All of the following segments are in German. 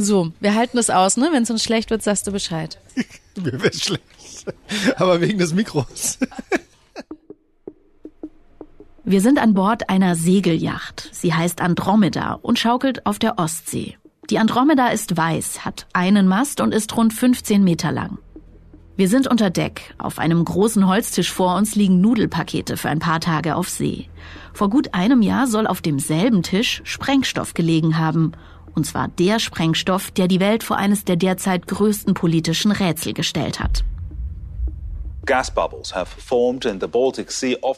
So, wir halten das aus, ne? Wenn es uns schlecht wird, sagst du Bescheid. Mir wird schlecht. Aber wegen des Mikros. Wir sind an Bord einer Segelyacht. Sie heißt Andromeda und schaukelt auf der Ostsee. Die Andromeda ist weiß, hat einen Mast und ist rund 15 Meter lang. Wir sind unter Deck. Auf einem großen Holztisch vor uns liegen Nudelpakete für ein paar Tage auf See. Vor gut einem Jahr soll auf demselben Tisch Sprengstoff gelegen haben. Und zwar der Sprengstoff, der die Welt vor eines der derzeit größten politischen Rätsel gestellt hat.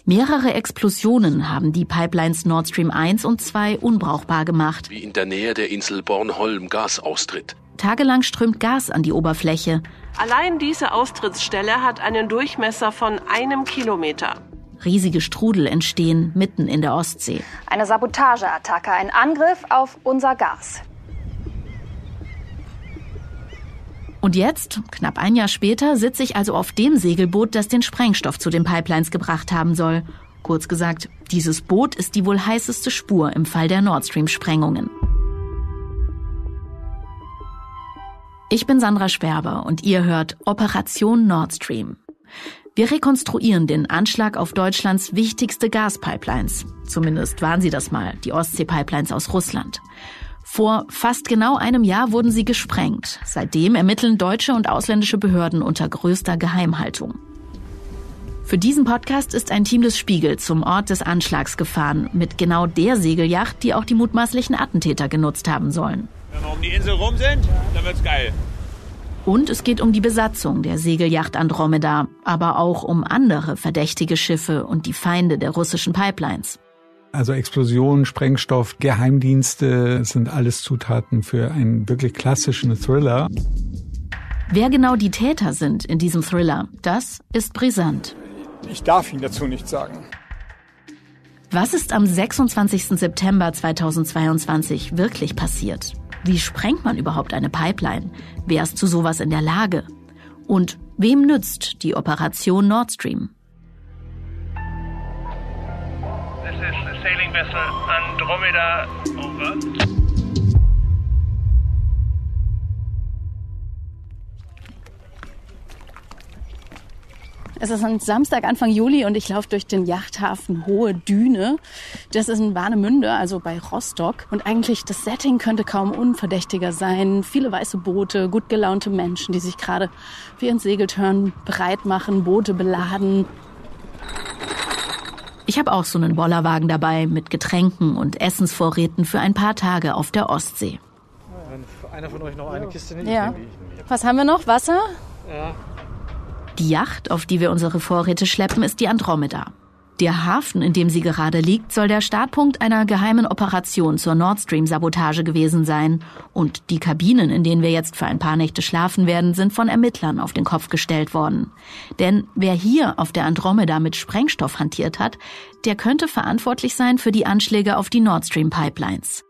Mehrere Explosionen haben die Pipelines Nord Stream 1 und 2 unbrauchbar gemacht. Wie in der Nähe der Insel Bornholm Gas austritt. Tagelang strömt Gas an die Oberfläche. Allein diese Austrittsstelle hat einen Durchmesser von einem Kilometer. Riesige Strudel entstehen mitten in der Ostsee. Eine Sabotageattacke, ein Angriff auf unser Gas. Und jetzt, knapp ein Jahr später, sitze ich also auf dem Segelboot, das den Sprengstoff zu den Pipelines gebracht haben soll. Kurz gesagt, dieses Boot ist die wohl heißeste Spur im Fall der Nord Stream-Sprengungen. Ich bin Sandra Sperber und ihr hört Operation Nord Stream. Wir rekonstruieren den Anschlag auf Deutschlands wichtigste Gaspipelines. Zumindest waren sie das mal, die Ostsee-Pipelines aus Russland. Vor fast genau einem Jahr wurden sie gesprengt. Seitdem ermitteln deutsche und ausländische Behörden unter größter Geheimhaltung. Für diesen Podcast ist ein Team des Spiegel zum Ort des Anschlags gefahren, mit genau der Segelyacht, die auch die mutmaßlichen Attentäter genutzt haben sollen. Wenn wir um die Insel rum sind, dann wird's geil. Und es geht um die Besatzung der Segelyacht Andromeda, aber auch um andere verdächtige Schiffe und die Feinde der russischen Pipelines. Also Explosionen, Sprengstoff, Geheimdienste sind alles Zutaten für einen wirklich klassischen Thriller. Wer genau die Täter sind in diesem Thriller, das ist brisant. Ich darf Ihnen dazu nichts sagen. Was ist am 26. September 2022 wirklich passiert? Wie sprengt man überhaupt eine Pipeline? Wer ist zu sowas in der Lage? Und wem nützt die Operation Nord Stream? This is the sailing vessel Andromeda. Over. Es ist ein Samstag, Anfang Juli und ich laufe durch den Yachthafen Hohe Düne. Das ist in Warnemünde, also bei Rostock. Und eigentlich das Setting könnte kaum unverdächtiger sein. Viele weiße Boote, gut gelaunte Menschen, die sich gerade für ihren Segelturn bereit machen, Boote beladen. Ich habe auch so einen Bollerwagen dabei mit Getränken und Essensvorräten für ein paar Tage auf der Ostsee. Wenn einer von euch noch eine Kiste nimmt, Ja. Was haben wir noch? Wasser? Ja. Die Yacht, auf die wir unsere Vorräte schleppen, ist die Andromeda. Der Hafen, in dem sie gerade liegt, soll der Startpunkt einer geheimen Operation zur Nord Stream-Sabotage gewesen sein. Und die Kabinen, in denen wir jetzt für ein paar Nächte schlafen werden, sind von Ermittlern auf den Kopf gestellt worden. Denn wer hier auf der Andromeda mit Sprengstoff hantiert hat, der könnte verantwortlich sein für die Anschläge auf die Nord Stream-Pipelines.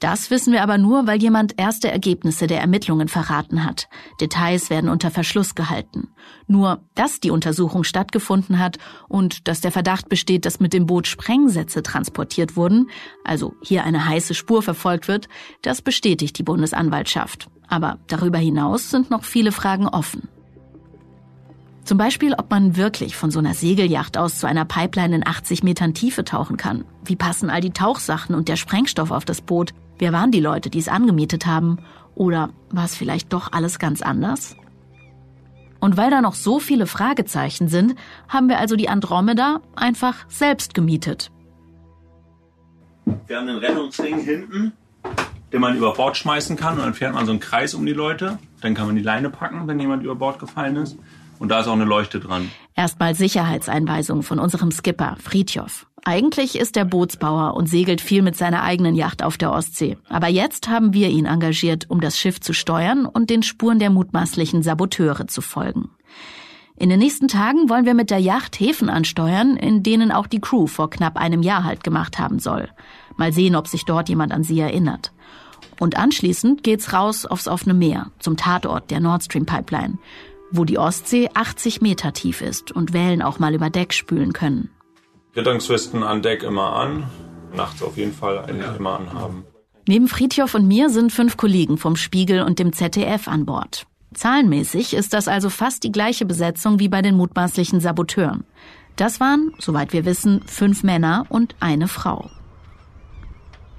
Das wissen wir aber nur, weil jemand erste Ergebnisse der Ermittlungen verraten hat. Details werden unter Verschluss gehalten. Nur, dass die Untersuchung stattgefunden hat und dass der Verdacht besteht, dass mit dem Boot Sprengsätze transportiert wurden, also hier eine heiße Spur verfolgt wird, das bestätigt die Bundesanwaltschaft. Aber darüber hinaus sind noch viele Fragen offen. Zum Beispiel, ob man wirklich von so einer Segelyacht aus zu einer Pipeline in 80 Metern Tiefe tauchen kann. Wie passen all die Tauchsachen und der Sprengstoff auf das Boot? Wer waren die Leute, die es angemietet haben? Oder war es vielleicht doch alles ganz anders? Und weil da noch so viele Fragezeichen sind, haben wir also die Andromeda einfach selbst gemietet. Wir haben einen Rettungsring hinten, den man über Bord schmeißen kann und dann fährt man so einen Kreis um die Leute. Dann kann man die Leine packen, wenn jemand über Bord gefallen ist. Und da ist auch eine Leuchte dran. Erstmal Sicherheitseinweisung von unserem Skipper, Fritjof. Eigentlich ist er Bootsbauer und segelt viel mit seiner eigenen Yacht auf der Ostsee. Aber jetzt haben wir ihn engagiert, um das Schiff zu steuern und den Spuren der mutmaßlichen Saboteure zu folgen. In den nächsten Tagen wollen wir mit der Yacht Häfen ansteuern, in denen auch die Crew vor knapp einem Jahr Halt gemacht haben soll. Mal sehen, ob sich dort jemand an sie erinnert. Und anschließend geht's raus aufs offene Meer, zum Tatort der Nord Stream Pipeline, wo die Ostsee 80 Meter tief ist und Wellen auch mal über Deck spülen können. Rettungswesten an Deck immer an. Nachts auf jeden Fall eigentlich immer anhaben. Neben Friedhoff und mir sind fünf Kollegen vom Spiegel und dem ZDF an Bord. Zahlenmäßig ist das also fast die gleiche Besetzung wie bei den mutmaßlichen Saboteuren. Das waren, soweit wir wissen, fünf Männer und eine Frau.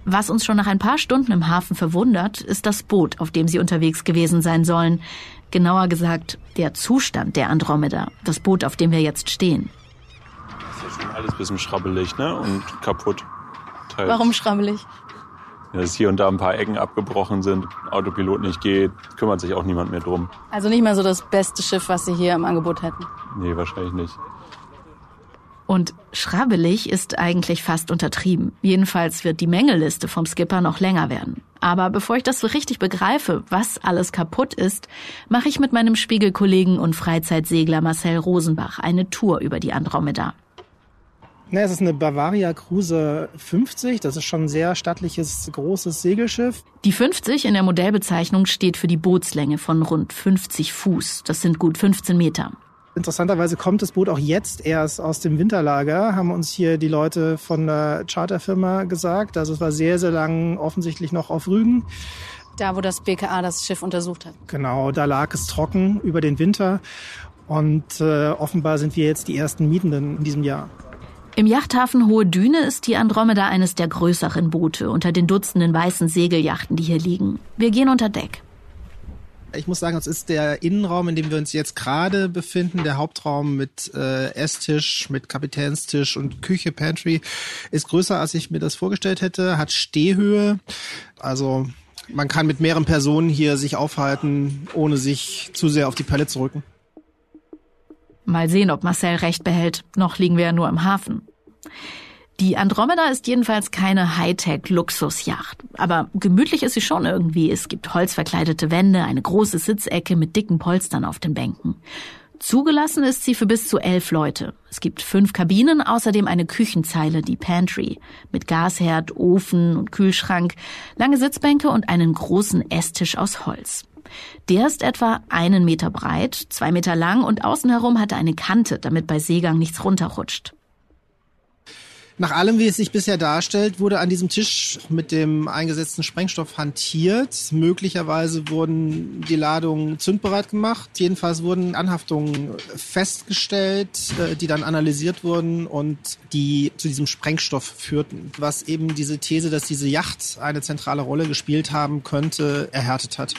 Was uns schon nach ein paar Stunden im Hafen verwundert, ist das Boot, auf dem sie unterwegs gewesen sein sollen. Genauer gesagt, der Zustand der Andromeda, das Boot, auf dem wir jetzt stehen. Das ist schon alles ein bisschen schrabbelig ne? und kaputt. Teils. Warum schrabbelig? dass hier und da ein paar Ecken abgebrochen sind, Autopilot nicht geht, kümmert sich auch niemand mehr drum. Also nicht mehr so das beste Schiff, was Sie hier im Angebot hätten? Nee, wahrscheinlich nicht. Und schrabbelig ist eigentlich fast untertrieben. Jedenfalls wird die Mängelliste vom Skipper noch länger werden. Aber bevor ich das so richtig begreife, was alles kaputt ist, mache ich mit meinem Spiegelkollegen und Freizeitsegler Marcel Rosenbach eine Tour über die Andromeda. Ne, es ist eine Bavaria Cruiser 50. Das ist schon ein sehr stattliches, großes Segelschiff. Die 50 in der Modellbezeichnung steht für die Bootslänge von rund 50 Fuß. Das sind gut 15 Meter. Interessanterweise kommt das Boot auch jetzt erst aus dem Winterlager, haben uns hier die Leute von der Charterfirma gesagt. Also es war sehr, sehr lang offensichtlich noch auf Rügen. Da, wo das BKA das Schiff untersucht hat. Genau, da lag es trocken über den Winter. Und äh, offenbar sind wir jetzt die ersten Mietenden in diesem Jahr. Im Yachthafen Hohe Düne ist die Andromeda eines der größeren Boote unter den Dutzenden weißen Segelyachten, die hier liegen. Wir gehen unter Deck. Ich muss sagen, es ist der Innenraum, in dem wir uns jetzt gerade befinden. Der Hauptraum mit äh, Esstisch, mit Kapitänstisch und Küche, Pantry, ist größer, als ich mir das vorgestellt hätte, hat Stehhöhe. Also man kann mit mehreren Personen hier sich aufhalten, ohne sich zu sehr auf die Pelle zu rücken. Mal sehen, ob Marcel recht behält. Noch liegen wir ja nur im Hafen. Die Andromeda ist jedenfalls keine Hightech-Luxusjacht. Aber gemütlich ist sie schon irgendwie. Es gibt holzverkleidete Wände, eine große Sitzecke mit dicken Polstern auf den Bänken. Zugelassen ist sie für bis zu elf Leute. Es gibt fünf Kabinen, außerdem eine Küchenzeile, die Pantry, mit Gasherd, Ofen und Kühlschrank, lange Sitzbänke und einen großen Esstisch aus Holz. Der ist etwa einen Meter breit, zwei Meter lang und außen herum hat er eine Kante, damit bei Seegang nichts runterrutscht. Nach allem, wie es sich bisher darstellt, wurde an diesem Tisch mit dem eingesetzten Sprengstoff hantiert. Möglicherweise wurden die Ladungen zündbereit gemacht. Jedenfalls wurden Anhaftungen festgestellt, äh, die dann analysiert wurden und die zu diesem Sprengstoff führten. Was eben diese These, dass diese Yacht eine zentrale Rolle gespielt haben könnte, erhärtet hat.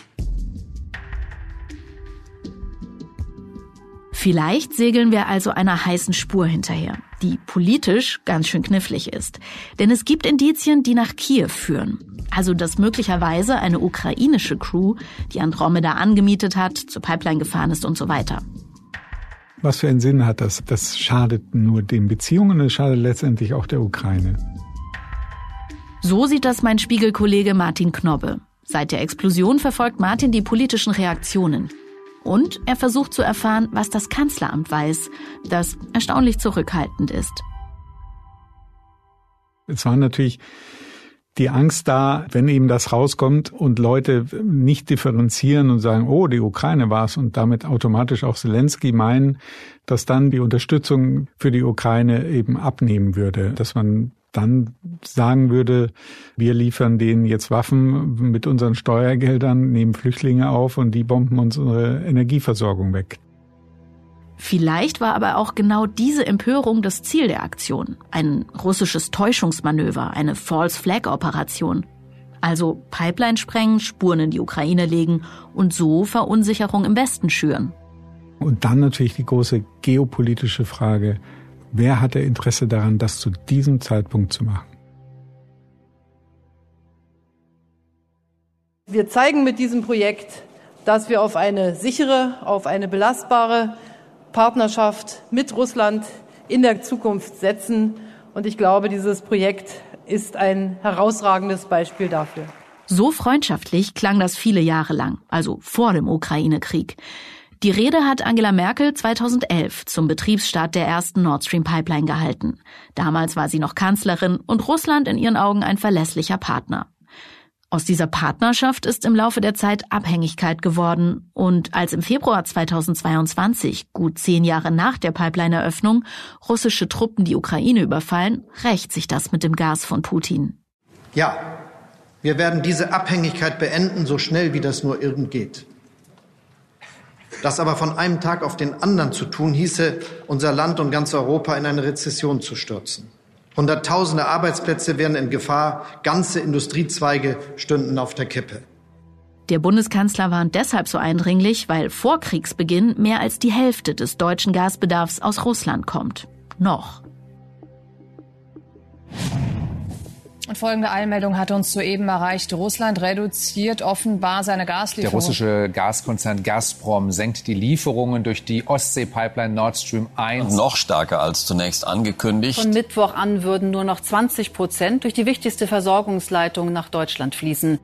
Vielleicht segeln wir also einer heißen Spur hinterher, die politisch ganz schön knifflig ist. Denn es gibt Indizien, die nach Kiew führen. Also, dass möglicherweise eine ukrainische Crew die Andromeda angemietet hat, zur Pipeline gefahren ist und so weiter. Was für einen Sinn hat das? Das schadet nur den Beziehungen und es schadet letztendlich auch der Ukraine. So sieht das mein Spiegelkollege Martin Knobbe. Seit der Explosion verfolgt Martin die politischen Reaktionen. Und er versucht zu erfahren, was das Kanzleramt weiß, das erstaunlich zurückhaltend ist. Es war natürlich die Angst da, wenn eben das rauskommt und Leute nicht differenzieren und sagen, oh, die Ukraine war es und damit automatisch auch Zelensky meinen, dass dann die Unterstützung für die Ukraine eben abnehmen würde, dass man dann sagen würde, wir liefern denen jetzt Waffen mit unseren Steuergeldern, nehmen Flüchtlinge auf und die bomben unsere Energieversorgung weg. Vielleicht war aber auch genau diese Empörung das Ziel der Aktion. Ein russisches Täuschungsmanöver, eine False Flag Operation. Also Pipeline sprengen, Spuren in die Ukraine legen und so Verunsicherung im Westen schüren. Und dann natürlich die große geopolitische Frage, Wer hatte Interesse daran, das zu diesem Zeitpunkt zu machen? Wir zeigen mit diesem Projekt, dass wir auf eine sichere, auf eine belastbare Partnerschaft mit Russland in der Zukunft setzen. Und ich glaube, dieses Projekt ist ein herausragendes Beispiel dafür. So freundschaftlich klang das viele Jahre lang, also vor dem Ukraine-Krieg. Die Rede hat Angela Merkel 2011 zum Betriebsstart der ersten Nord Stream Pipeline gehalten. Damals war sie noch Kanzlerin und Russland in ihren Augen ein verlässlicher Partner. Aus dieser Partnerschaft ist im Laufe der Zeit Abhängigkeit geworden und als im Februar 2022, gut zehn Jahre nach der Pipeline-Eröffnung, russische Truppen die Ukraine überfallen, rächt sich das mit dem Gas von Putin. Ja, Wir werden diese Abhängigkeit beenden, so schnell wie das nur irgend geht. Das aber von einem Tag auf den anderen zu tun, hieße, unser Land und ganz Europa in eine Rezession zu stürzen. Hunderttausende Arbeitsplätze wären in Gefahr, ganze Industriezweige stünden auf der Kippe. Der Bundeskanzler warnt deshalb so eindringlich, weil vor Kriegsbeginn mehr als die Hälfte des deutschen Gasbedarfs aus Russland kommt. Noch. Und folgende Einmeldung hat uns soeben erreicht. Russland reduziert offenbar seine Gaslieferungen. Der russische Gaskonzern Gazprom senkt die Lieferungen durch die Ostsee-Pipeline Nord Stream 1. Noch stärker als zunächst angekündigt. Von Mittwoch an würden nur noch 20 Prozent durch die wichtigste Versorgungsleitung nach Deutschland fließen.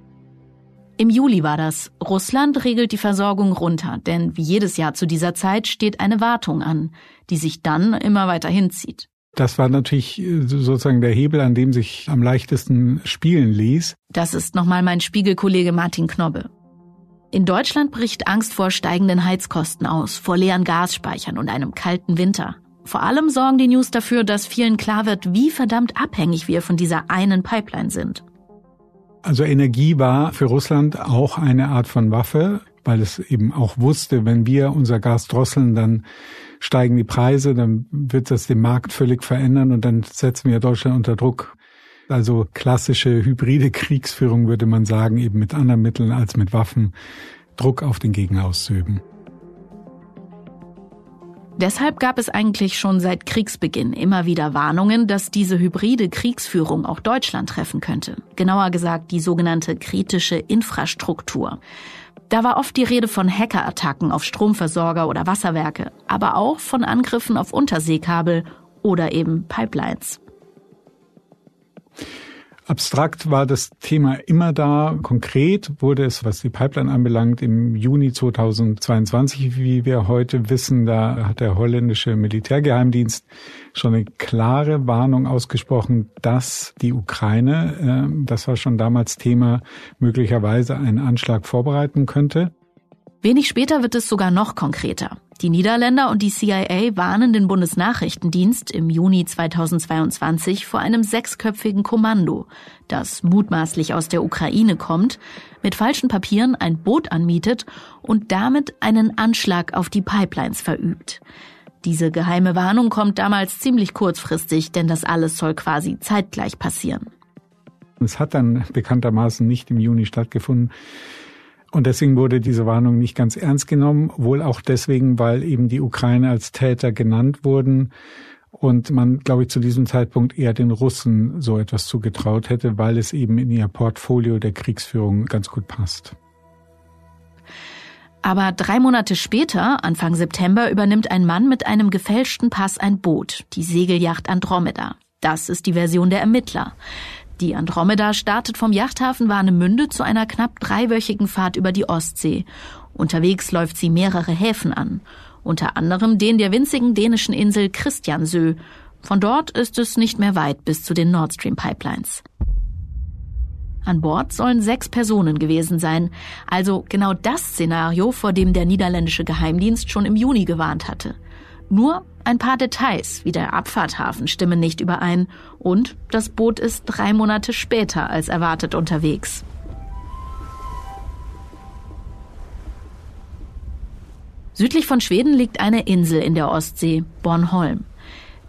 Im Juli war das. Russland regelt die Versorgung runter, denn wie jedes Jahr zu dieser Zeit steht eine Wartung an, die sich dann immer weiter hinzieht. Das war natürlich äh, sozusagen der Hebel, an dem sich am leichtesten spielen ließ. Das ist nochmal mein Spiegelkollege Martin Knobbe. In Deutschland bricht Angst vor steigenden Heizkosten aus, vor leeren Gasspeichern und einem kalten Winter. Vor allem sorgen die News dafür, dass vielen klar wird, wie verdammt abhängig wir von dieser einen Pipeline sind. Also Energie war für Russland auch eine Art von Waffe, weil es eben auch wusste, wenn wir unser Gas drosseln, dann steigen die Preise, dann wird das den Markt völlig verändern und dann setzen wir Deutschland unter Druck. Also klassische hybride Kriegsführung würde man sagen, eben mit anderen Mitteln als mit Waffen Druck auf den Gegner auszuüben. Deshalb gab es eigentlich schon seit Kriegsbeginn immer wieder Warnungen, dass diese hybride Kriegsführung auch Deutschland treffen könnte. Genauer gesagt die sogenannte kritische Infrastruktur. Da war oft die Rede von Hackerattacken auf Stromversorger oder Wasserwerke, aber auch von Angriffen auf Unterseekabel oder eben Pipelines. Abstrakt war das Thema immer da. Konkret wurde es, was die Pipeline anbelangt, im Juni 2022, wie wir heute wissen, da hat der holländische Militärgeheimdienst schon eine klare Warnung ausgesprochen, dass die Ukraine, äh, das war schon damals Thema, möglicherweise einen Anschlag vorbereiten könnte. Wenig später wird es sogar noch konkreter. Die Niederländer und die CIA warnen den Bundesnachrichtendienst im Juni 2022 vor einem sechsköpfigen Kommando, das mutmaßlich aus der Ukraine kommt, mit falschen Papieren ein Boot anmietet und damit einen Anschlag auf die Pipelines verübt. Diese geheime Warnung kommt damals ziemlich kurzfristig, denn das alles soll quasi zeitgleich passieren. Es hat dann bekanntermaßen nicht im Juni stattgefunden. Und deswegen wurde diese Warnung nicht ganz ernst genommen, wohl auch deswegen, weil eben die Ukraine als Täter genannt wurden und man, glaube ich, zu diesem Zeitpunkt eher den Russen so etwas zugetraut hätte, weil es eben in ihr Portfolio der Kriegsführung ganz gut passt. Aber drei Monate später, Anfang September, übernimmt ein Mann mit einem gefälschten Pass ein Boot, die Segelyacht Andromeda. Das ist die Version der Ermittler. Die Andromeda startet vom Yachthafen Warnemünde zu einer knapp dreiwöchigen Fahrt über die Ostsee. Unterwegs läuft sie mehrere Häfen an, unter anderem den der winzigen dänischen Insel Christiansö. Von dort ist es nicht mehr weit bis zu den Nord Stream Pipelines. An Bord sollen sechs Personen gewesen sein, also genau das Szenario, vor dem der niederländische Geheimdienst schon im Juni gewarnt hatte. Nur ein paar Details wie der Abfahrthafen stimmen nicht überein und das Boot ist drei Monate später als erwartet unterwegs. Südlich von Schweden liegt eine Insel in der Ostsee, Bornholm.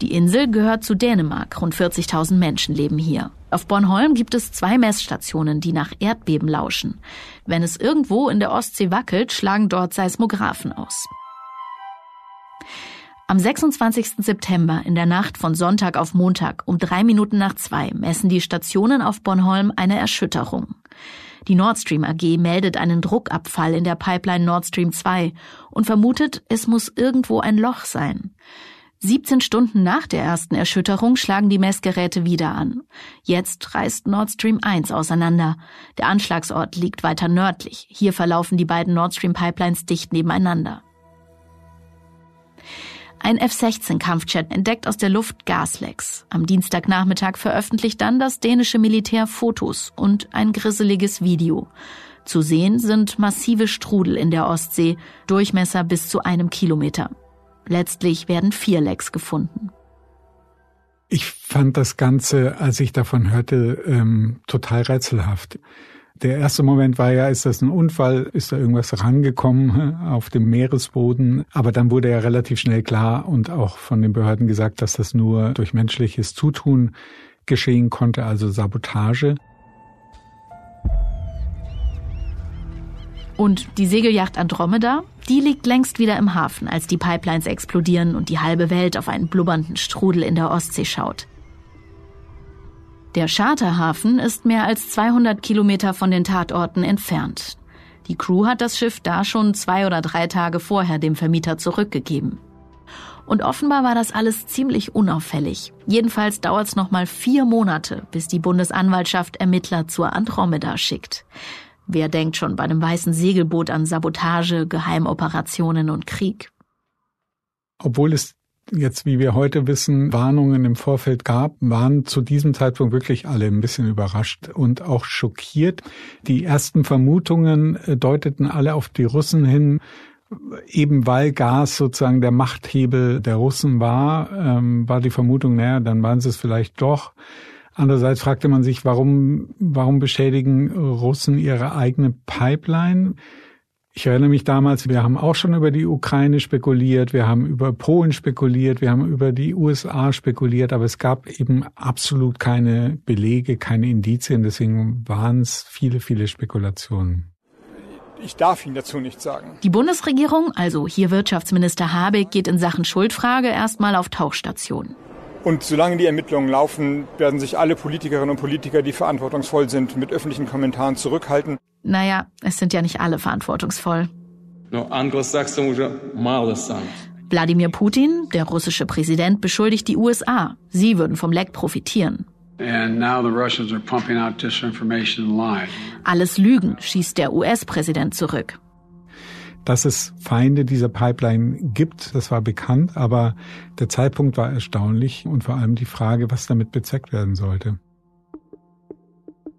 Die Insel gehört zu Dänemark, rund 40.000 Menschen leben hier. Auf Bornholm gibt es zwei Messstationen, die nach Erdbeben lauschen. Wenn es irgendwo in der Ostsee wackelt, schlagen dort Seismographen aus. Am 26. September in der Nacht von Sonntag auf Montag um drei Minuten nach zwei messen die Stationen auf Bornholm eine Erschütterung. Die Nord Stream AG meldet einen Druckabfall in der Pipeline Nord Stream 2 und vermutet, es muss irgendwo ein Loch sein. 17 Stunden nach der ersten Erschütterung schlagen die Messgeräte wieder an. Jetzt reißt Nord Stream 1 auseinander. Der Anschlagsort liegt weiter nördlich. Hier verlaufen die beiden Nord Stream Pipelines dicht nebeneinander. Ein F-16-Kampfjet entdeckt aus der Luft Gaslecks. Am Dienstagnachmittag veröffentlicht dann das dänische Militär Fotos und ein grisseliges Video. Zu sehen sind massive Strudel in der Ostsee, Durchmesser bis zu einem Kilometer. Letztlich werden vier Lecks gefunden. Ich fand das Ganze, als ich davon hörte, ähm, total rätselhaft. Der erste Moment war ja, ist das ein Unfall? Ist da irgendwas rangekommen auf dem Meeresboden? Aber dann wurde ja relativ schnell klar und auch von den Behörden gesagt, dass das nur durch menschliches Zutun geschehen konnte, also Sabotage. Und die Segelyacht Andromeda, die liegt längst wieder im Hafen, als die Pipelines explodieren und die halbe Welt auf einen blubbernden Strudel in der Ostsee schaut. Der Charterhafen ist mehr als 200 Kilometer von den Tatorten entfernt. Die Crew hat das Schiff da schon zwei oder drei Tage vorher dem Vermieter zurückgegeben. Und offenbar war das alles ziemlich unauffällig. Jedenfalls dauert es noch mal vier Monate, bis die Bundesanwaltschaft Ermittler zur Andromeda schickt. Wer denkt schon bei einem weißen Segelboot an Sabotage, Geheimoperationen und Krieg? Obwohl es jetzt, wie wir heute wissen, Warnungen im Vorfeld gab, waren zu diesem Zeitpunkt wirklich alle ein bisschen überrascht und auch schockiert. Die ersten Vermutungen äh, deuteten alle auf die Russen hin, eben weil Gas sozusagen der Machthebel der Russen war, ähm, war die Vermutung, naja, dann waren sie es vielleicht doch. Andererseits fragte man sich, warum, warum beschädigen Russen ihre eigene Pipeline? Ich erinnere mich damals, wir haben auch schon über die Ukraine spekuliert, wir haben über Polen spekuliert, wir haben über die USA spekuliert, aber es gab eben absolut keine Belege, keine Indizien, deswegen waren es viele, viele Spekulationen. Ich darf Ihnen dazu nichts sagen. Die Bundesregierung, also hier Wirtschaftsminister Habeck, geht in Sachen Schuldfrage erstmal auf Tauchstation. Und solange die Ermittlungen laufen, werden sich alle Politikerinnen und Politiker, die verantwortungsvoll sind, mit öffentlichen Kommentaren zurückhalten. Naja, es sind ja nicht alle verantwortungsvoll. Wladimir Putin, der russische Präsident, beschuldigt die USA. Sie würden vom Leck profitieren. Alles Lügen, schießt der US-Präsident zurück. Dass es Feinde dieser Pipeline gibt, das war bekannt, aber der Zeitpunkt war erstaunlich und vor allem die Frage, was damit bezweckt werden sollte.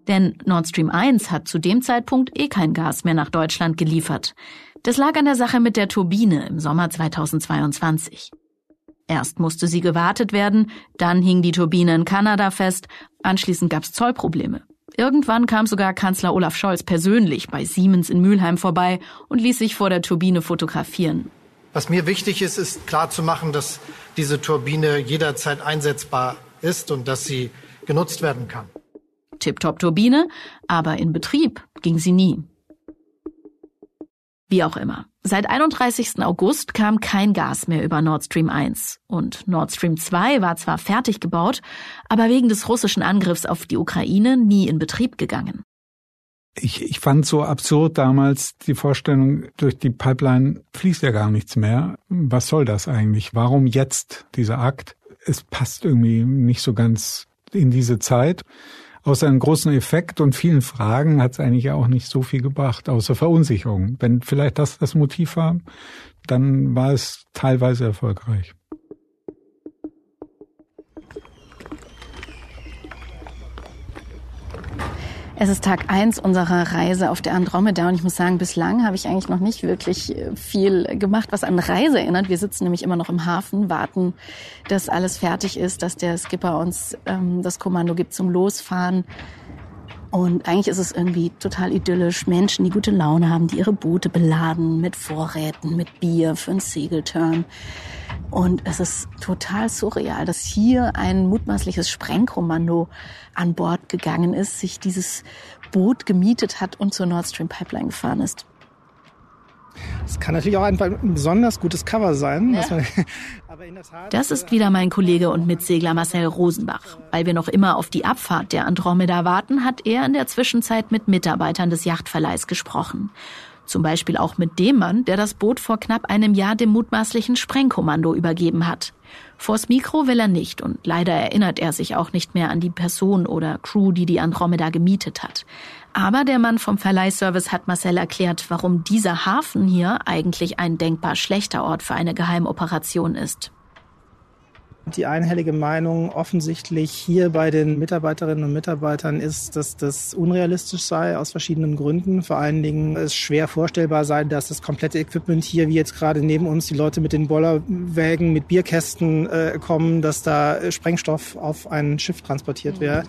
Denn Nord Stream 1 hat zu dem Zeitpunkt eh kein Gas mehr nach Deutschland geliefert. Das lag an der Sache mit der Turbine im Sommer 2022. Erst musste sie gewartet werden, dann hing die Turbine in Kanada fest, anschließend gab's Zollprobleme. Irgendwann kam sogar Kanzler Olaf Scholz persönlich bei Siemens in Mülheim vorbei und ließ sich vor der Turbine fotografieren. Was mir wichtig ist, ist klarzumachen, dass diese Turbine jederzeit einsetzbar ist und dass sie genutzt werden kann. Tip-Top-Turbine, aber in Betrieb ging sie nie. Wie auch immer. Seit 31. August kam kein Gas mehr über Nord Stream 1 und Nord Stream 2 war zwar fertig gebaut, aber wegen des russischen Angriffs auf die Ukraine nie in Betrieb gegangen. Ich, ich fand so absurd damals die Vorstellung, durch die Pipeline fließt ja gar nichts mehr. Was soll das eigentlich? Warum jetzt dieser Akt? Es passt irgendwie nicht so ganz in diese Zeit außer einem großen Effekt und vielen Fragen hat es eigentlich auch nicht so viel gebracht, außer Verunsicherung. Wenn vielleicht das das Motiv war, dann war es teilweise erfolgreich. Es ist Tag eins unserer Reise auf der Andromeda und ich muss sagen, bislang habe ich eigentlich noch nicht wirklich äh, viel gemacht, was an Reise erinnert. Wir sitzen nämlich immer noch im Hafen, warten, dass alles fertig ist, dass der Skipper uns ähm, das Kommando gibt zum Losfahren. Und eigentlich ist es irgendwie total idyllisch. Menschen, die gute Laune haben, die ihre Boote beladen mit Vorräten, mit Bier für einen Segelturn. Und es ist total surreal, dass hier ein mutmaßliches Sprengkommando an Bord gegangen ist, sich dieses Boot gemietet hat und zur Nord Stream Pipeline gefahren ist. Es kann natürlich auch ein, besonders gutes Cover sein. Ja. Man, das ist wieder mein Kollege und Mitsegler Marcel Rosenbach. Weil wir noch immer auf die Abfahrt der Andromeda warten, hat er in der Zwischenzeit mit Mitarbeitern des Yachtverleihs gesprochen. Zum Beispiel auch mit dem Mann, der das Boot vor knapp einem Jahr dem mutmaßlichen Sprengkommando übergeben hat. Vors Mikro will er nicht und leider erinnert er sich auch nicht mehr an die Person oder Crew, die die Andromeda gemietet hat. Aber der Mann vom Verleihservice hat Marcel erklärt, warum dieser Hafen hier eigentlich ein denkbar schlechter Ort für eine Geheimoperation ist. Die einhellige Meinung offensichtlich hier bei den Mitarbeiterinnen und Mitarbeitern ist, dass das unrealistisch sei aus verschiedenen Gründen. Vor allen Dingen es schwer vorstellbar sei, dass das komplette Equipment hier, wie jetzt gerade neben uns, die Leute mit den Bollerwägen, mit Bierkästen äh, kommen, dass da Sprengstoff auf ein Schiff transportiert mhm. wäre.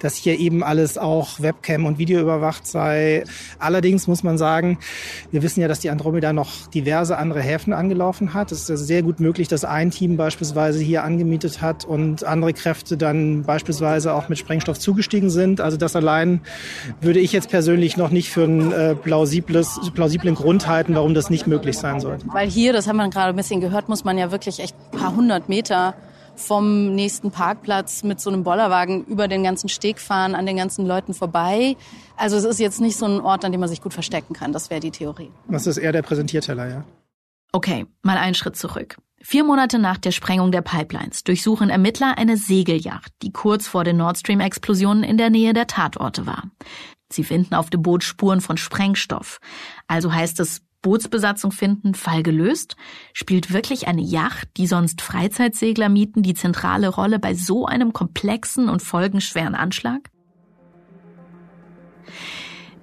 Dass hier eben alles auch Webcam und Video überwacht sei. Allerdings muss man sagen, wir wissen ja, dass die Andromeda noch diverse andere Häfen angelaufen hat. Es ist sehr gut möglich, dass ein Team beispielsweise hier angemietet hat und andere Kräfte dann beispielsweise auch mit Sprengstoff zugestiegen sind. Also das allein würde ich jetzt persönlich noch nicht für einen äh, plausibles, plausiblen Grund halten, warum das nicht möglich sein sollte. Weil hier, das haben wir gerade ein bisschen gehört, muss man ja wirklich echt ein paar hundert Meter vom nächsten Parkplatz mit so einem Bollerwagen über den ganzen Steg fahren, an den ganzen Leuten vorbei. Also es ist jetzt nicht so ein Ort, an dem man sich gut verstecken kann. Das wäre die Theorie. Das ist eher der Präsentierteller, ja. Okay, mal einen Schritt zurück. Vier Monate nach der Sprengung der Pipelines durchsuchen Ermittler eine Segelyacht, die kurz vor den Nord Stream-Explosionen in der Nähe der Tatorte war. Sie finden auf dem Boot Spuren von Sprengstoff. Also heißt es, Bootsbesatzung finden, Fall gelöst? Spielt wirklich eine Yacht, die sonst Freizeitsegler mieten, die zentrale Rolle bei so einem komplexen und folgenschweren Anschlag?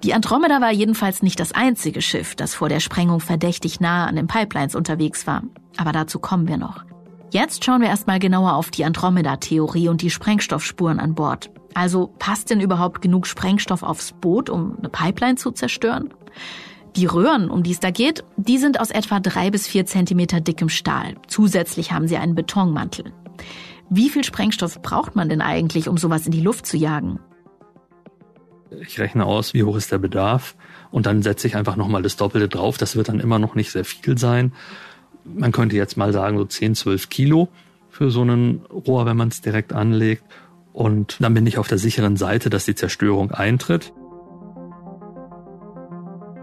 Die Andromeda war jedenfalls nicht das einzige Schiff, das vor der Sprengung verdächtig nahe an den Pipelines unterwegs war. Aber dazu kommen wir noch. Jetzt schauen wir erstmal genauer auf die Andromeda-Theorie und die Sprengstoffspuren an Bord. Also passt denn überhaupt genug Sprengstoff aufs Boot, um eine Pipeline zu zerstören? Die Röhren, um die es da geht, die sind aus etwa drei bis vier Zentimeter dickem Stahl. Zusätzlich haben sie einen Betonmantel. Wie viel Sprengstoff braucht man denn eigentlich, um sowas in die Luft zu jagen? Ich rechne aus, wie hoch ist der Bedarf und dann setze ich einfach nochmal das Doppelte drauf. Das wird dann immer noch nicht sehr viel sein. Man könnte jetzt mal sagen, so 10, 12 Kilo für so ein Rohr, wenn man es direkt anlegt. Und dann bin ich auf der sicheren Seite, dass die Zerstörung eintritt.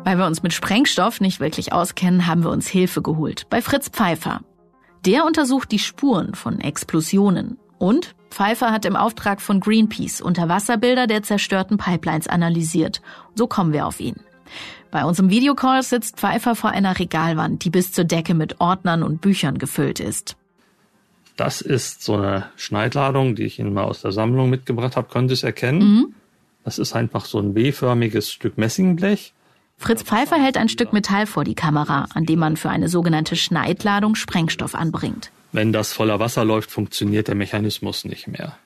Weil wir uns mit Sprengstoff nicht wirklich auskennen, haben wir uns Hilfe geholt bei Fritz Pfeiffer. Der untersucht die Spuren von Explosionen. Und Pfeiffer hat im Auftrag von Greenpeace Unterwasserbilder der zerstörten Pipelines analysiert. So kommen wir auf ihn. Bei unserem Videocall sitzt Pfeiffer vor einer Regalwand, die bis zur Decke mit Ordnern und Büchern gefüllt ist. Das ist so eine Schneidladung, die ich Ihnen mal aus der Sammlung mitgebracht habe. Können Sie es erkennen? Mhm. Das ist einfach so ein W-förmiges Stück Messingblech. Fritz Pfeiffer hält ein Stück Metall vor die Kamera, an dem man für eine sogenannte Schneidladung Sprengstoff anbringt. Wenn das voller Wasser läuft, funktioniert der Mechanismus nicht mehr.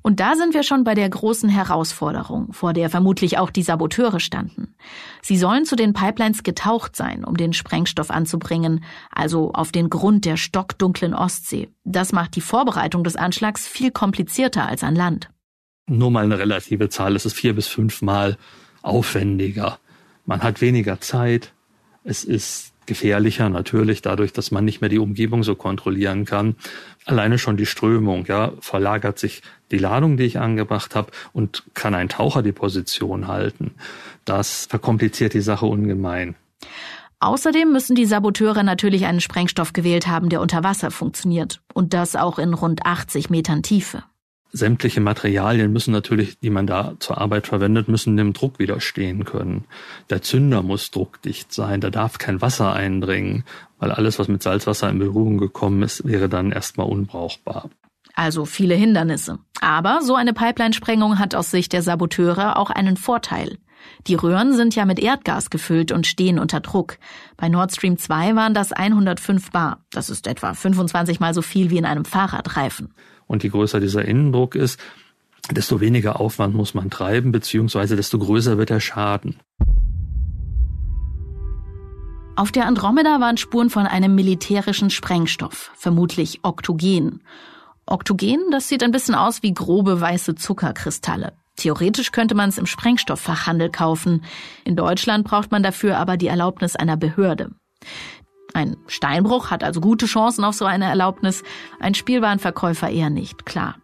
Und da sind wir schon bei der großen Herausforderung, vor der vermutlich auch die Saboteure standen. Sie sollen zu den Pipelines getaucht sein, um den Sprengstoff anzubringen, also auf den Grund der stockdunklen Ostsee. Das macht die Vorbereitung des Anschlags viel komplizierter als an Land. Nur mal eine relative Zahl, es ist vier bis fünfmal aufwendiger. Man hat weniger Zeit, es ist gefährlicher natürlich dadurch, dass man nicht mehr die Umgebung so kontrollieren kann. Alleine schon die Strömung, ja, verlagert sich die Ladung, die ich angebracht habe und kann ein Taucher die Position halten. Das verkompliziert die Sache ungemein. Außerdem müssen die Saboteure natürlich einen Sprengstoff gewählt haben, der unter Wasser funktioniert. Und das auch in rund 80 Metern Tiefe sämtliche Materialien müssen natürlich, die man da zur Arbeit verwendet, müssen dem Druck widerstehen können. Der Zünder muss druckdicht sein, da darf kein Wasser eindringen, weil alles, was mit Salzwasser in Berührung gekommen ist, wäre dann erstmal unbrauchbar. Also viele Hindernisse. Aber so eine Pipeline-Sprengung hat aus Sicht der Saboteure auch einen Vorteil. Die Röhren sind ja mit Erdgas gefüllt und stehen unter Druck. Bei Nord Stream 2 waren das 105 Bar. Das ist etwa 25 mal so viel wie in einem Fahrradreifen. Und je größer dieser Innendruck ist, desto weniger Aufwand muss man treiben, beziehungsweise desto größer wird der Schaden. Auf der Andromeda waren Spuren von einem militärischen Sprengstoff, vermutlich Oktogen. Oktogen, das sieht ein bisschen aus wie grobe weiße Zuckerkristalle. Theoretisch könnte man es im Sprengstofffachhandel kaufen. In Deutschland braucht man dafür aber die Erlaubnis einer Behörde. Ein Steinbruch hat also gute Chancen auf so eine Erlaubnis, ein Spielwarenverkäufer eher nicht, klar.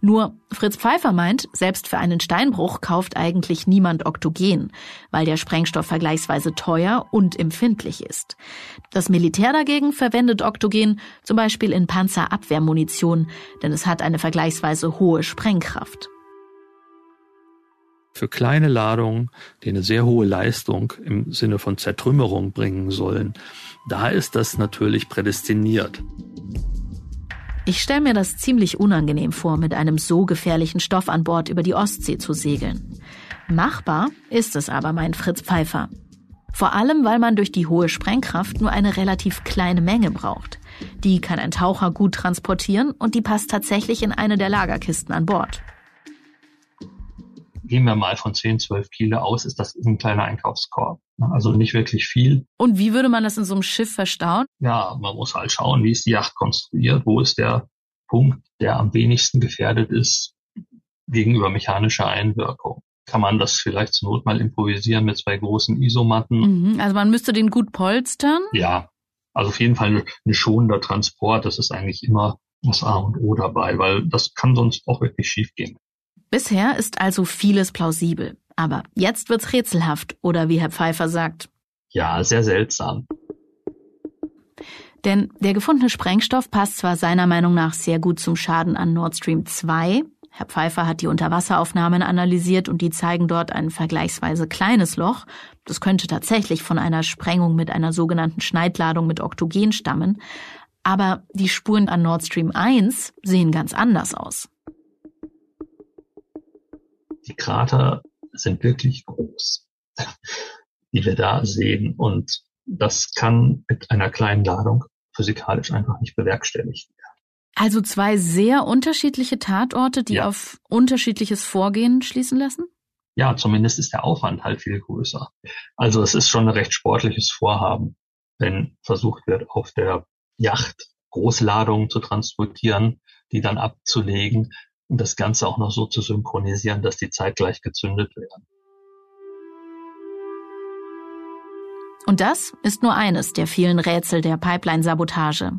Nur Fritz Pfeiffer meint, selbst für einen Steinbruch kauft eigentlich niemand Oktogen, weil der Sprengstoff vergleichsweise teuer und empfindlich ist. Das Militär dagegen verwendet Oktogen zum Beispiel in Panzerabwehrmunition, denn es hat eine vergleichsweise hohe Sprengkraft. Für kleine Ladungen, die eine sehr hohe Leistung im Sinne von Zertrümmerung bringen sollen, da ist das natürlich prädestiniert. Ich stelle mir das ziemlich unangenehm vor, mit einem so gefährlichen Stoff an Bord über die Ostsee zu segeln. Machbar ist es aber, mein Fritz Pfeiffer. Vor allem, weil man durch die hohe Sprengkraft nur eine relativ kleine Menge braucht. Die kann ein Taucher gut transportieren und die passt tatsächlich in eine der Lagerkisten an Bord. Gehen wir mal von 10, 12 Kilo aus, ist das ein kleiner Einkaufskorb. Also nicht wirklich viel. Und wie würde man das in so einem Schiff verstauen? Ja, man muss halt schauen, wie ist die Yacht konstruiert, wo ist der Punkt, der am wenigsten gefährdet ist gegenüber mechanischer Einwirkung kann man das vielleicht zur Not mal improvisieren mit zwei großen Isomatten. Mhm, also man müsste den gut polstern? Ja, also auf jeden Fall ein schonender Transport, das ist eigentlich immer das A und O dabei, weil das kann sonst auch wirklich schief gehen. Bisher ist also vieles plausibel. Aber jetzt wird's rätselhaft, oder wie Herr Pfeiffer sagt. Ja, sehr seltsam. Denn der gefundene Sprengstoff passt zwar seiner Meinung nach sehr gut zum Schaden an Nord Stream 2, Herr Pfeiffer hat die Unterwasseraufnahmen analysiert und die zeigen dort ein vergleichsweise kleines Loch. Das könnte tatsächlich von einer Sprengung mit einer sogenannten Schneidladung mit Oktogen stammen. Aber die Spuren an Nord Stream 1 sehen ganz anders aus. Die Krater sind wirklich groß, die wir da sehen. Und das kann mit einer kleinen Ladung physikalisch einfach nicht bewerkstelligt werden. Also zwei sehr unterschiedliche Tatorte, die ja. auf unterschiedliches Vorgehen schließen lassen? Ja, zumindest ist der Aufwand halt viel größer. Also es ist schon ein recht sportliches Vorhaben, wenn versucht wird, auf der Yacht Großladungen zu transportieren, die dann abzulegen und das Ganze auch noch so zu synchronisieren, dass die zeitgleich gezündet werden. Und das ist nur eines der vielen Rätsel der Pipeline-Sabotage.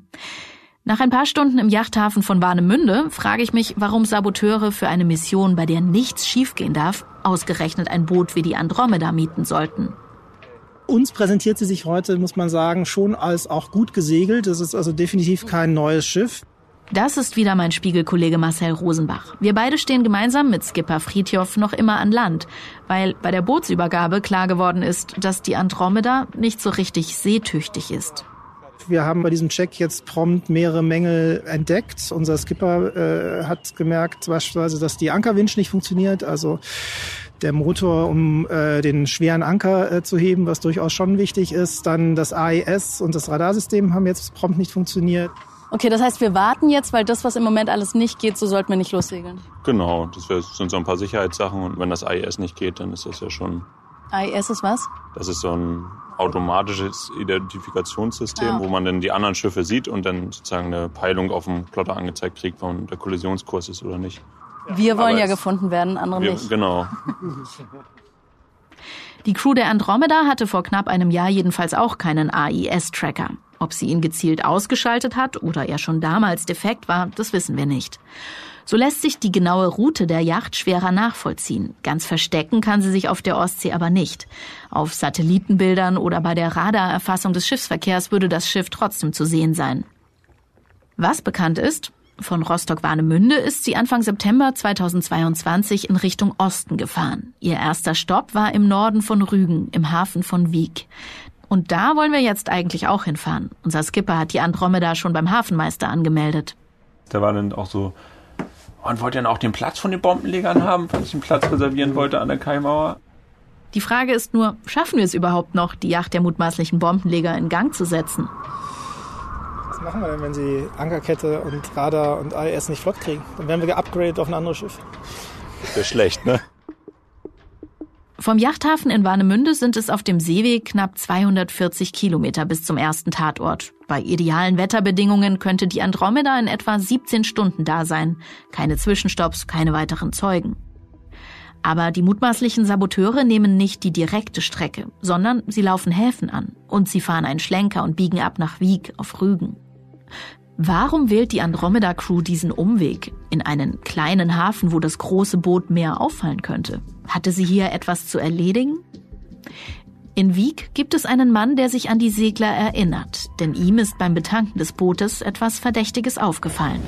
Nach ein paar Stunden im Yachthafen von Warnemünde frage ich mich, warum Saboteure für eine Mission, bei der nichts schiefgehen darf, ausgerechnet ein Boot wie die Andromeda mieten sollten. Uns präsentiert sie sich heute, muss man sagen, schon als auch gut gesegelt. Das ist also definitiv kein neues Schiff. Das ist wieder mein Spiegelkollege Marcel Rosenbach. Wir beide stehen gemeinsam mit Skipper Friedhoff noch immer an Land, weil bei der Bootsübergabe klar geworden ist, dass die Andromeda nicht so richtig seetüchtig ist. Wir haben bei diesem Check jetzt prompt mehrere Mängel entdeckt. Unser Skipper äh, hat gemerkt beispielsweise, dass die Ankerwinch nicht funktioniert. Also der Motor, um äh, den schweren Anker äh, zu heben, was durchaus schon wichtig ist. Dann das AIS und das Radarsystem haben jetzt prompt nicht funktioniert. Okay, das heißt, wir warten jetzt, weil das, was im Moment alles nicht geht, so sollten wir nicht lossegeln. Genau, das sind so ein paar Sicherheitssachen und wenn das AIS nicht geht, dann ist das ja schon. AIS ist was? Das ist so ein automatisches Identifikationssystem, ah, okay. wo man dann die anderen Schiffe sieht und dann sozusagen eine Peilung auf dem Plotter angezeigt kriegt, wann der Kollisionskurs ist oder nicht. Wir wollen Aber ja gefunden werden, andere wir, nicht. Genau. Die Crew der Andromeda hatte vor knapp einem Jahr jedenfalls auch keinen AIS-Tracker. Ob sie ihn gezielt ausgeschaltet hat oder er schon damals defekt war, das wissen wir nicht. So lässt sich die genaue Route der Yacht schwerer nachvollziehen. Ganz verstecken kann sie sich auf der Ostsee aber nicht. Auf Satellitenbildern oder bei der Radarerfassung des Schiffsverkehrs würde das Schiff trotzdem zu sehen sein. Was bekannt ist, von Rostock-Warnemünde ist sie Anfang September 2022 in Richtung Osten gefahren. Ihr erster Stopp war im Norden von Rügen, im Hafen von Wieg. Und da wollen wir jetzt eigentlich auch hinfahren. Unser Skipper hat die Andromeda schon beim Hafenmeister angemeldet. Da war dann auch so und wollte dann auch den Platz von den Bombenlegern haben, falls ich einen Platz reservieren wollte an der Kaimauer. Die Frage ist nur, schaffen wir es überhaupt noch, die Yacht der mutmaßlichen Bombenleger in Gang zu setzen? Was machen wir denn, wenn sie Ankerkette und Radar und AES nicht flott kriegen? Dann werden wir geupgradet auf ein anderes Schiff. Das wäre schlecht, ne? Vom Yachthafen in Warnemünde sind es auf dem Seeweg knapp 240 Kilometer bis zum ersten Tatort. Bei idealen Wetterbedingungen könnte die Andromeda in etwa 17 Stunden da sein. Keine Zwischenstopps, keine weiteren Zeugen. Aber die mutmaßlichen Saboteure nehmen nicht die direkte Strecke, sondern sie laufen Häfen an und sie fahren einen Schlenker und biegen ab nach Wieg auf Rügen. Warum wählt die Andromeda Crew diesen Umweg in einen kleinen Hafen, wo das große Boot mehr auffallen könnte? Hatte sie hier etwas zu erledigen? In Wieg gibt es einen Mann, der sich an die Segler erinnert, denn ihm ist beim Betanken des Bootes etwas Verdächtiges aufgefallen.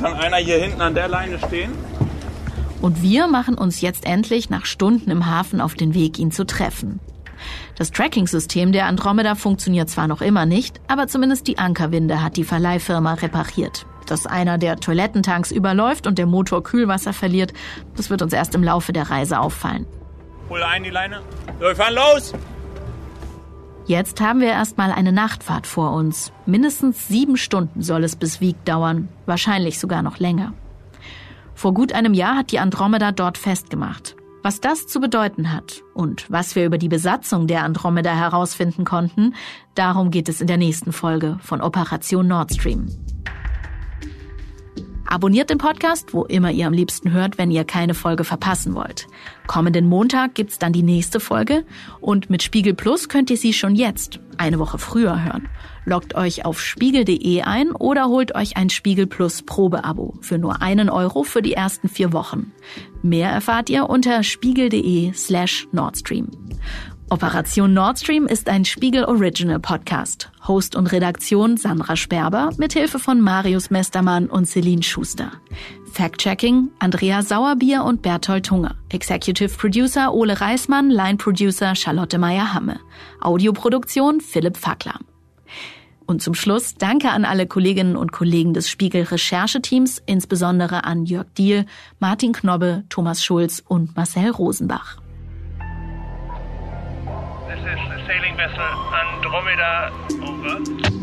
Kann einer hier hinten an der Leine stehen? Und wir machen uns jetzt endlich nach Stunden im Hafen auf den Weg, ihn zu treffen. Das Tracking-System der Andromeda funktioniert zwar noch immer nicht, aber zumindest die Ankerwinde hat die Verleihfirma repariert. Dass einer der Toilettentanks überläuft und der Motor Kühlwasser verliert, das wird uns erst im Laufe der Reise auffallen. Hol ein die Leine. So, wir fahren los! Jetzt haben wir erstmal eine Nachtfahrt vor uns. Mindestens sieben Stunden soll es bis Wieg dauern, wahrscheinlich sogar noch länger. Vor gut einem Jahr hat die Andromeda dort festgemacht. Was das zu bedeuten hat und was wir über die Besatzung der Andromeda herausfinden konnten, darum geht es in der nächsten Folge von Operation Nord Stream. Abonniert den Podcast, wo immer ihr am liebsten hört, wenn ihr keine Folge verpassen wollt. Kommenden Montag gibt's dann die nächste Folge und mit Spiegel Plus könnt ihr sie schon jetzt, eine Woche früher hören. Loggt euch auf spiegel.de ein oder holt euch ein Spiegel Plus Probeabo für nur einen Euro für die ersten vier Wochen. Mehr erfahrt ihr unter spiegel.de slash Nordstream. Operation Nord Stream ist ein Spiegel Original Podcast. Host und Redaktion Sandra Sperber mit Hilfe von Marius Mestermann und Celine Schuster. Fact-Checking Andrea Sauerbier und Berthold Hunger. Executive Producer Ole Reismann, Line Producer Charlotte Meyer-Hamme. Audioproduktion Philipp Fackler. Und zum Schluss danke an alle Kolleginnen und Kollegen des Spiegel Rechercheteams, insbesondere an Jörg Diehl, Martin Knobbe, Thomas Schulz und Marcel Rosenbach. This is sailing vessel Andromeda. Over.